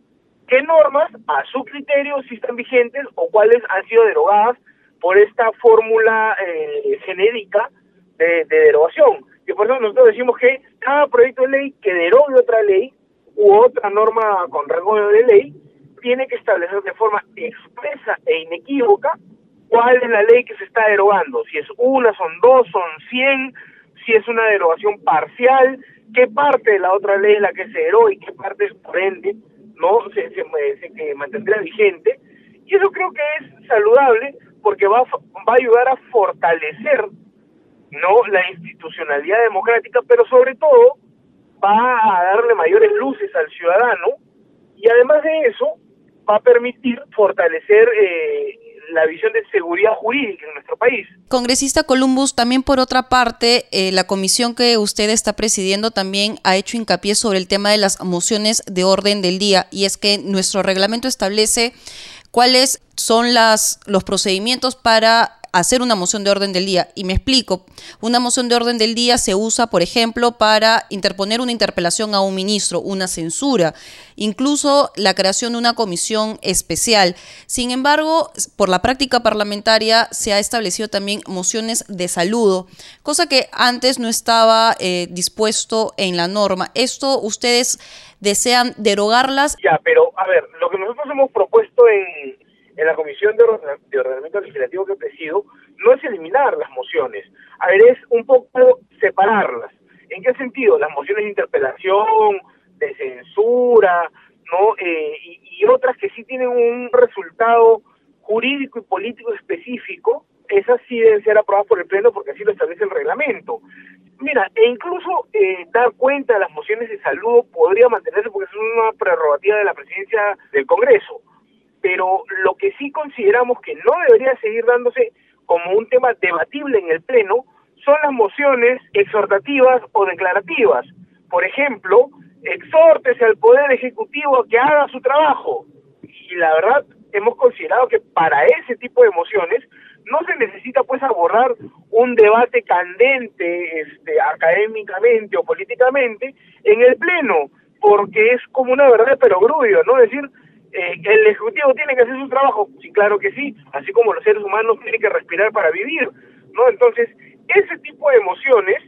qué normas a su criterio si están vigentes o cuáles han sido derogadas por esta fórmula eh, genérica de, de derogación. Y por eso nosotros decimos que cada proyecto de ley que derogue otra ley u otra norma con rango de ley tiene que establecer de forma expresa e inequívoca cuál es la ley que se está derogando. Si es una, son dos, son cien, si es una derogación parcial, qué parte de la otra ley es la que se deroga y qué parte es por ende no se, se, se, mantendrá vigente. Y eso creo que es saludable porque va, va a ayudar a fortalecer no la institucionalidad democrática, pero sobre todo va a darle mayores luces al ciudadano y además de eso va a permitir fortalecer eh, la visión de seguridad jurídica en nuestro país. Congresista Columbus, también por otra parte, eh, la comisión que usted está presidiendo también ha hecho hincapié sobre el tema de las mociones de orden del día y es que nuestro reglamento establece cuáles son las, los procedimientos para hacer una moción de orden del día. Y me explico, una moción de orden del día se usa, por ejemplo, para interponer una interpelación a un ministro, una censura, incluso la creación de una comisión especial. Sin embargo, por la práctica parlamentaria se ha establecido también mociones de saludo, cosa que antes no estaba eh, dispuesto en la norma. ¿Esto ustedes desean derogarlas? Ya, pero a ver, lo que nosotros hemos propuesto en en la Comisión de, Ordenamiento Legislativo que presido, no es eliminar las mociones, a ver, es un poco separarlas. ¿En qué sentido? Las mociones de interpelación, de censura, ¿no? Eh, y, otras que sí tienen un resultado jurídico y político específico, esas sí deben ser aprobadas por el Pleno porque así lo establece el reglamento. Mira, e incluso eh, dar cuenta de las mociones de saludo podría mantenerse porque es una prerrogativa de la presidencia del Congreso pero lo que sí consideramos que no debería seguir dándose como un tema debatible en el Pleno son las mociones exhortativas o declarativas. Por ejemplo, exhórtese al Poder Ejecutivo a que haga su trabajo. Y la verdad, hemos considerado que para ese tipo de mociones no se necesita pues abordar un debate candente este, académicamente o políticamente en el Pleno, porque es como una verdad de perogrullo, ¿no? Es decir, eh, el Ejecutivo tiene que hacer su trabajo, sí, claro que sí, así como los seres humanos tienen que respirar para vivir, ¿no? Entonces, ese tipo de emociones,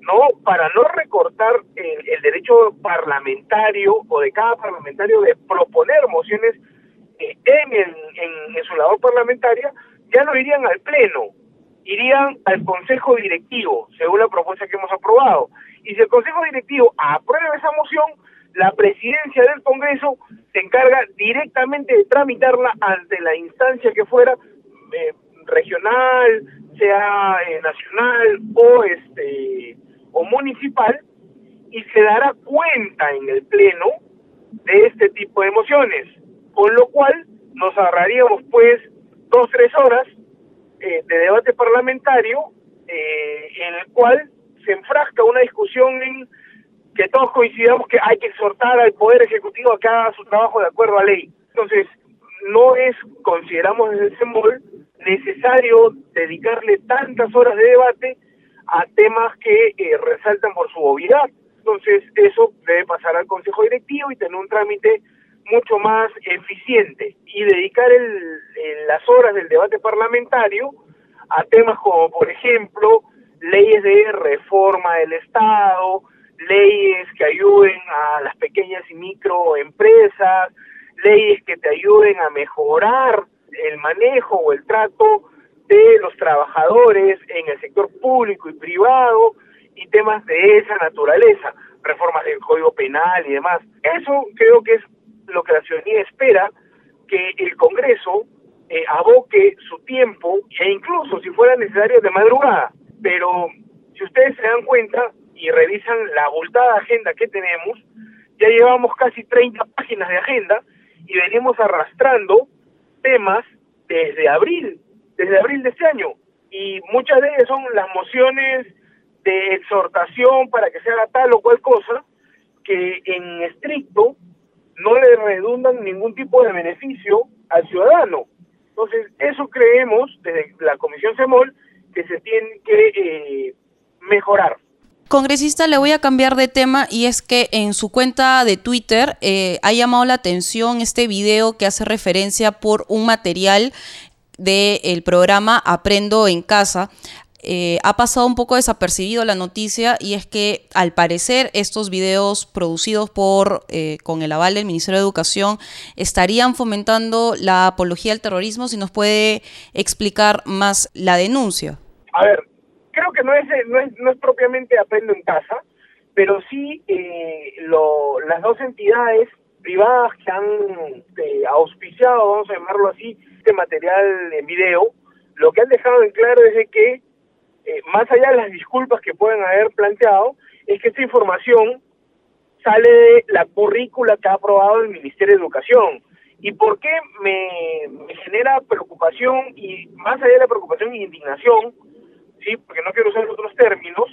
¿no? Para no recortar el, derecho parlamentario o de cada parlamentario de proponer mociones eh, en, en, en su labor parlamentaria, ya no irían al Pleno, irían al Consejo Directivo, según la propuesta que hemos aprobado. Y si el Consejo Directivo aprueba esa moción, la presidencia del Congreso se encarga directamente de tramitarla ante la instancia que fuera eh, regional, sea eh, nacional o este o municipal y se dará cuenta en el pleno de este tipo de emociones, con lo cual nos ahorraríamos pues dos tres horas eh, de debate parlamentario en el cual se enfrasca una discusión en que todos coincidamos que hay que exhortar al Poder Ejecutivo a que haga su trabajo de acuerdo a ley. Entonces, no es, consideramos desde ese MOL, necesario dedicarle tantas horas de debate a temas que eh, resaltan por su obviedad. Entonces, eso debe pasar al Consejo Directivo y tener un trámite mucho más eficiente y dedicar el, las horas del debate parlamentario a temas como, por ejemplo, leyes de reforma del Estado, leyes que ayuden a las pequeñas y microempresas, leyes que te ayuden a mejorar el manejo o el trato de los trabajadores en el sector público y privado y temas de esa naturaleza, reformas del Código Penal y demás. Eso creo que es lo que la ciudadanía espera, que el Congreso eh, aboque su tiempo e incluso si fuera necesario de madrugada. Pero si ustedes se dan cuenta, y revisan la abultada agenda que tenemos, ya llevamos casi 30 páginas de agenda y venimos arrastrando temas desde abril, desde abril de este año. Y muchas de ellas son las mociones de exhortación para que se haga tal o cual cosa, que en estricto no le redundan ningún tipo de beneficio al ciudadano. Entonces, eso creemos desde la Comisión CEMOL que se tiene que eh, mejorar. Congresista, le voy a cambiar de tema y es que en su cuenta de Twitter eh, ha llamado la atención este video que hace referencia por un material del programa Aprendo en Casa. Eh, ha pasado un poco desapercibido la noticia y es que al parecer estos videos producidos por eh, con el aval del Ministerio de Educación estarían fomentando la apología del terrorismo. Si nos puede explicar más la denuncia. A ver, creo que no es, no es, no es propiamente Aprendo en Casa, pero sí eh, lo, las dos entidades privadas que han este, auspiciado, vamos a llamarlo así, este material en video, lo que han dejado en claro es que, eh, más allá de las disculpas que pueden haber planteado, es que esta información sale de la currícula que ha aprobado el Ministerio de Educación. ¿Y por qué me, me genera preocupación y más allá de la preocupación y indignación, sí, porque no quiero usar otros términos,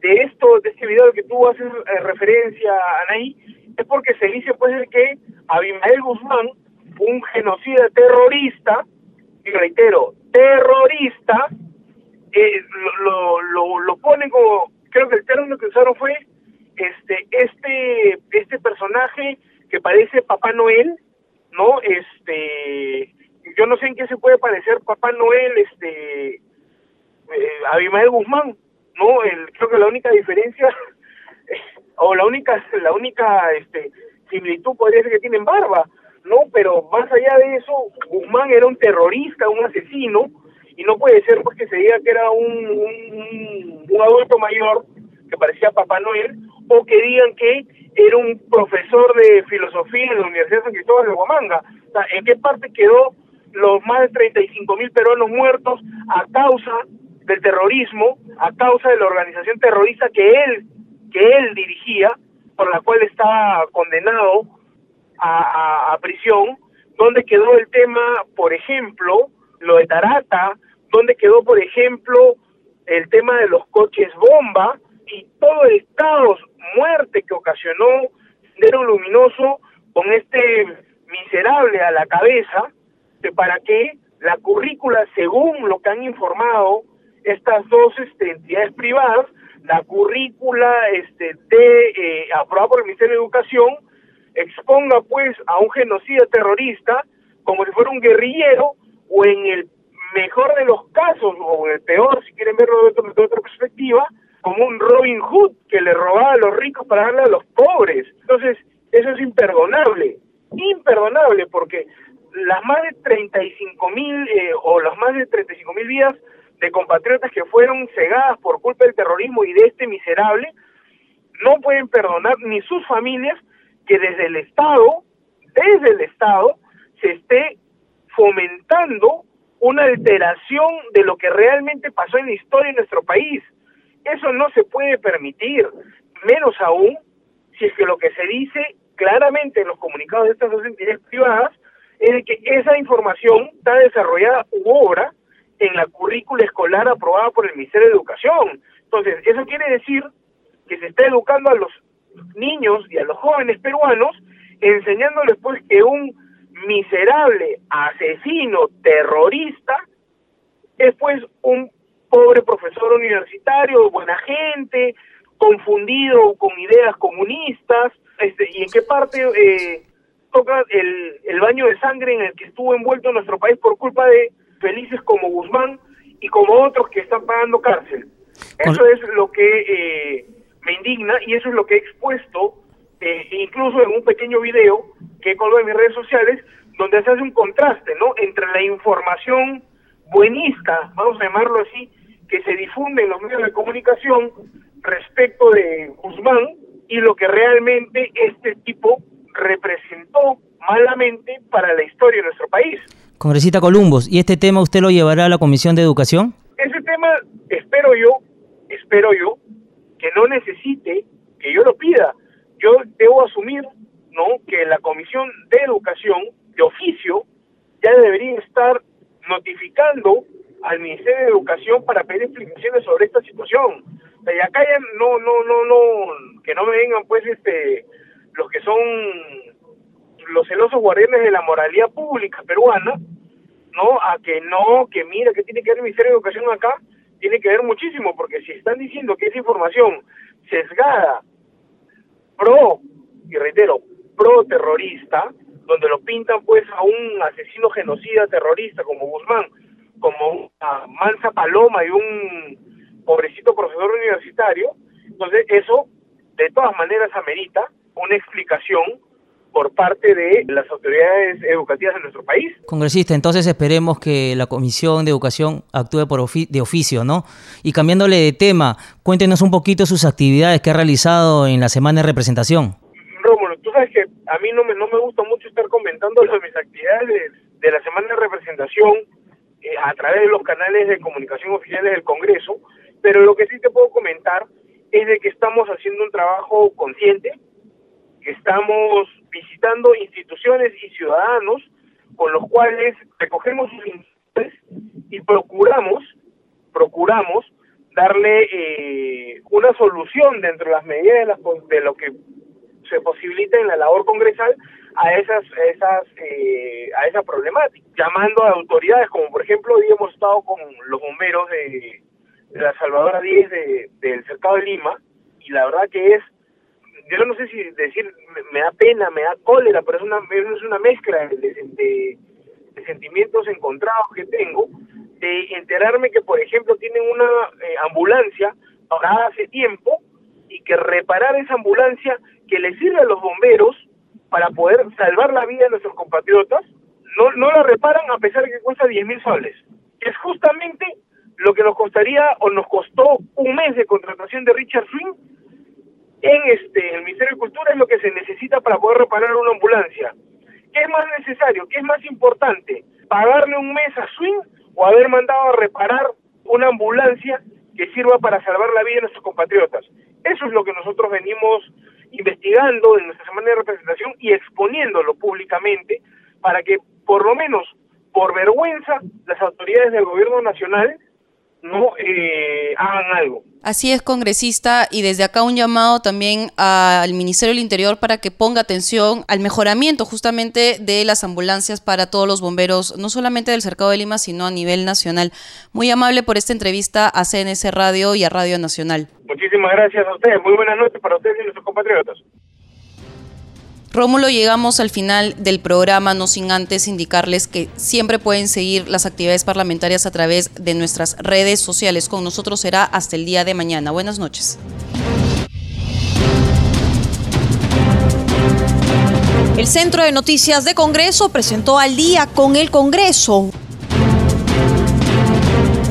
de esto, de este video que tú haces eh, referencia, Anaí, es porque se dice pues que Abimael Guzmán, un genocida terrorista, y reitero, terrorista, eh, lo, lo, lo ponen como, creo que el término que usaron fue este, este, este personaje que parece Papá Noel, ¿no? Este, yo no sé en qué se puede parecer Papá Noel, este, eh, Abimael Guzmán, ¿no? El, creo que la única diferencia, o la única, la única, este, similitud podría ser que tienen barba, ¿no? Pero más allá de eso, Guzmán era un terrorista, un asesino, y no puede ser pues que se diga que era un, un, un adulto mayor que parecía Papá Noel, o que digan que era un profesor de filosofía en la Universidad de San Cristóbal de Huamanga. O sea, ¿en qué parte quedó los más de 35 mil peruanos muertos a causa del terrorismo, a causa de la organización terrorista que él, que él dirigía, por la cual estaba condenado a, prisión? ¿Dónde quedó el tema, por ejemplo, lo de Tarata? ¿Dónde quedó, por ejemplo, el tema de los coches bomba? y todo el caos, muerte que ocasionó Sendero Luminoso con este miserable a la cabeza, de para que la currícula, según lo que han informado estas dos este, entidades privadas, la currícula este, de eh, aprobada por el Ministerio de Educación exponga pues a un genocida terrorista como si fuera un guerrillero o en el mejor de los casos o en el peor si quieren verlo de, de otra perspectiva como un Robin Hood que le robaba a los ricos para darle a los pobres. Entonces, eso es imperdonable, imperdonable, porque las más de 35 mil eh, o las más de 35 mil vidas de compatriotas que fueron cegadas por culpa del terrorismo y de este miserable, no pueden perdonar ni sus familias que desde el Estado, desde el Estado, se esté fomentando una alteración de lo que realmente pasó en la historia de nuestro país. Eso no se puede permitir, menos aún si es que lo que se dice claramente en los comunicados de estas dos entidades privadas es de que esa información está desarrollada u obra en la currícula escolar aprobada por el Ministerio de Educación. Entonces, eso quiere decir que se está educando a los niños y a los jóvenes peruanos, enseñándoles pues que un miserable asesino terrorista es pues un pobre profesor universitario, buena gente, confundido con ideas comunistas, este, y en qué parte eh, toca el, el baño de sangre en el que estuvo envuelto nuestro país por culpa de felices como Guzmán y como otros que están pagando cárcel. Eso es lo que eh, me indigna y eso es lo que he expuesto eh, incluso en un pequeño video que he colgado en mis redes sociales donde se hace un contraste no entre la información buenista, vamos a llamarlo así, que se difunde en los medios de comunicación respecto de Guzmán y lo que realmente este tipo representó malamente para la historia de nuestro país. Congresista Columbus, ¿y este tema usted lo llevará a la Comisión de Educación? Ese tema, espero yo, espero yo, que no necesite que yo lo pida. Yo debo asumir, ¿no?, que la Comisión de Educación, de oficio, ya debería estar notificando al Ministerio de Educación para pedir explicaciones sobre esta situación. y acá no, no, no, no, que no me vengan pues este, los que son los celosos guardianes de la moralidad pública peruana, ¿no? A que no, que mira, que tiene que ver el Ministerio de Educación acá, tiene que ver muchísimo, porque si están diciendo que esa información sesgada, pro, y reitero, pro terrorista, donde lo pintan pues a un asesino genocida terrorista como Guzmán, como una mansa paloma y un pobrecito profesor universitario. Entonces, eso de todas maneras amerita una explicación por parte de las autoridades educativas de nuestro país. Congresista, entonces esperemos que la Comisión de Educación actúe por de oficio, ¿no? Y cambiándole de tema, cuéntenos un poquito sus actividades que ha realizado en la semana de representación. Rómulo, tú sabes que a mí no me, no me gusta mucho estar comentando las mis actividades de, de la semana de representación, eh, a través de los canales de comunicación oficiales del Congreso, pero lo que sí te puedo comentar es de que estamos haciendo un trabajo consciente, que estamos visitando instituciones y ciudadanos con los cuales recogemos sus intereses y procuramos, procuramos darle eh, una solución dentro de las medidas de, las, de lo que se posibilita en la labor congresal a esas esas eh, a esa problemática llamando a autoridades como por ejemplo hoy hemos estado con los bomberos de, la Salvadora 10 de, del cercado de Lima y la verdad que es yo no sé si decir me, da pena me da cólera pero es una es una mezcla de, sentimientos encontrados que tengo de enterarme que por ejemplo tienen una eh, ambulancia parada hace tiempo y que reparar esa ambulancia que le sirve a los bomberos para poder salvar la vida de nuestros compatriotas, no, no la reparan a pesar de que cuesta 10 mil soles. Es justamente lo que nos costaría o nos costó un mes de contratación de Richard Swing en este el Ministerio de Cultura es lo que se necesita para poder reparar una ambulancia. ¿Qué es más necesario? ¿Qué es más importante? ¿Pagarle un mes a Swing o haber mandado a reparar una ambulancia que sirva para salvar la vida de nuestros compatriotas? Eso es lo que nosotros venimos investigando en nuestra semana de representación y exponiéndolo públicamente para que por lo menos por vergüenza las autoridades del gobierno nacional no eh, hagan algo. Así es, congresista, y desde acá un llamado también al Ministerio del Interior para que ponga atención al mejoramiento justamente de las ambulancias para todos los bomberos, no solamente del Cercado de Lima, sino a nivel nacional. Muy amable por esta entrevista a CNS Radio y a Radio Nacional. Muchísimas gracias a ustedes. Muy buenas noches para ustedes y nuestros compatriotas. Rómulo, llegamos al final del programa, no sin antes indicarles que siempre pueden seguir las actividades parlamentarias a través de nuestras redes sociales. Con nosotros será hasta el día de mañana. Buenas noches. El Centro de Noticias de Congreso presentó al día con el Congreso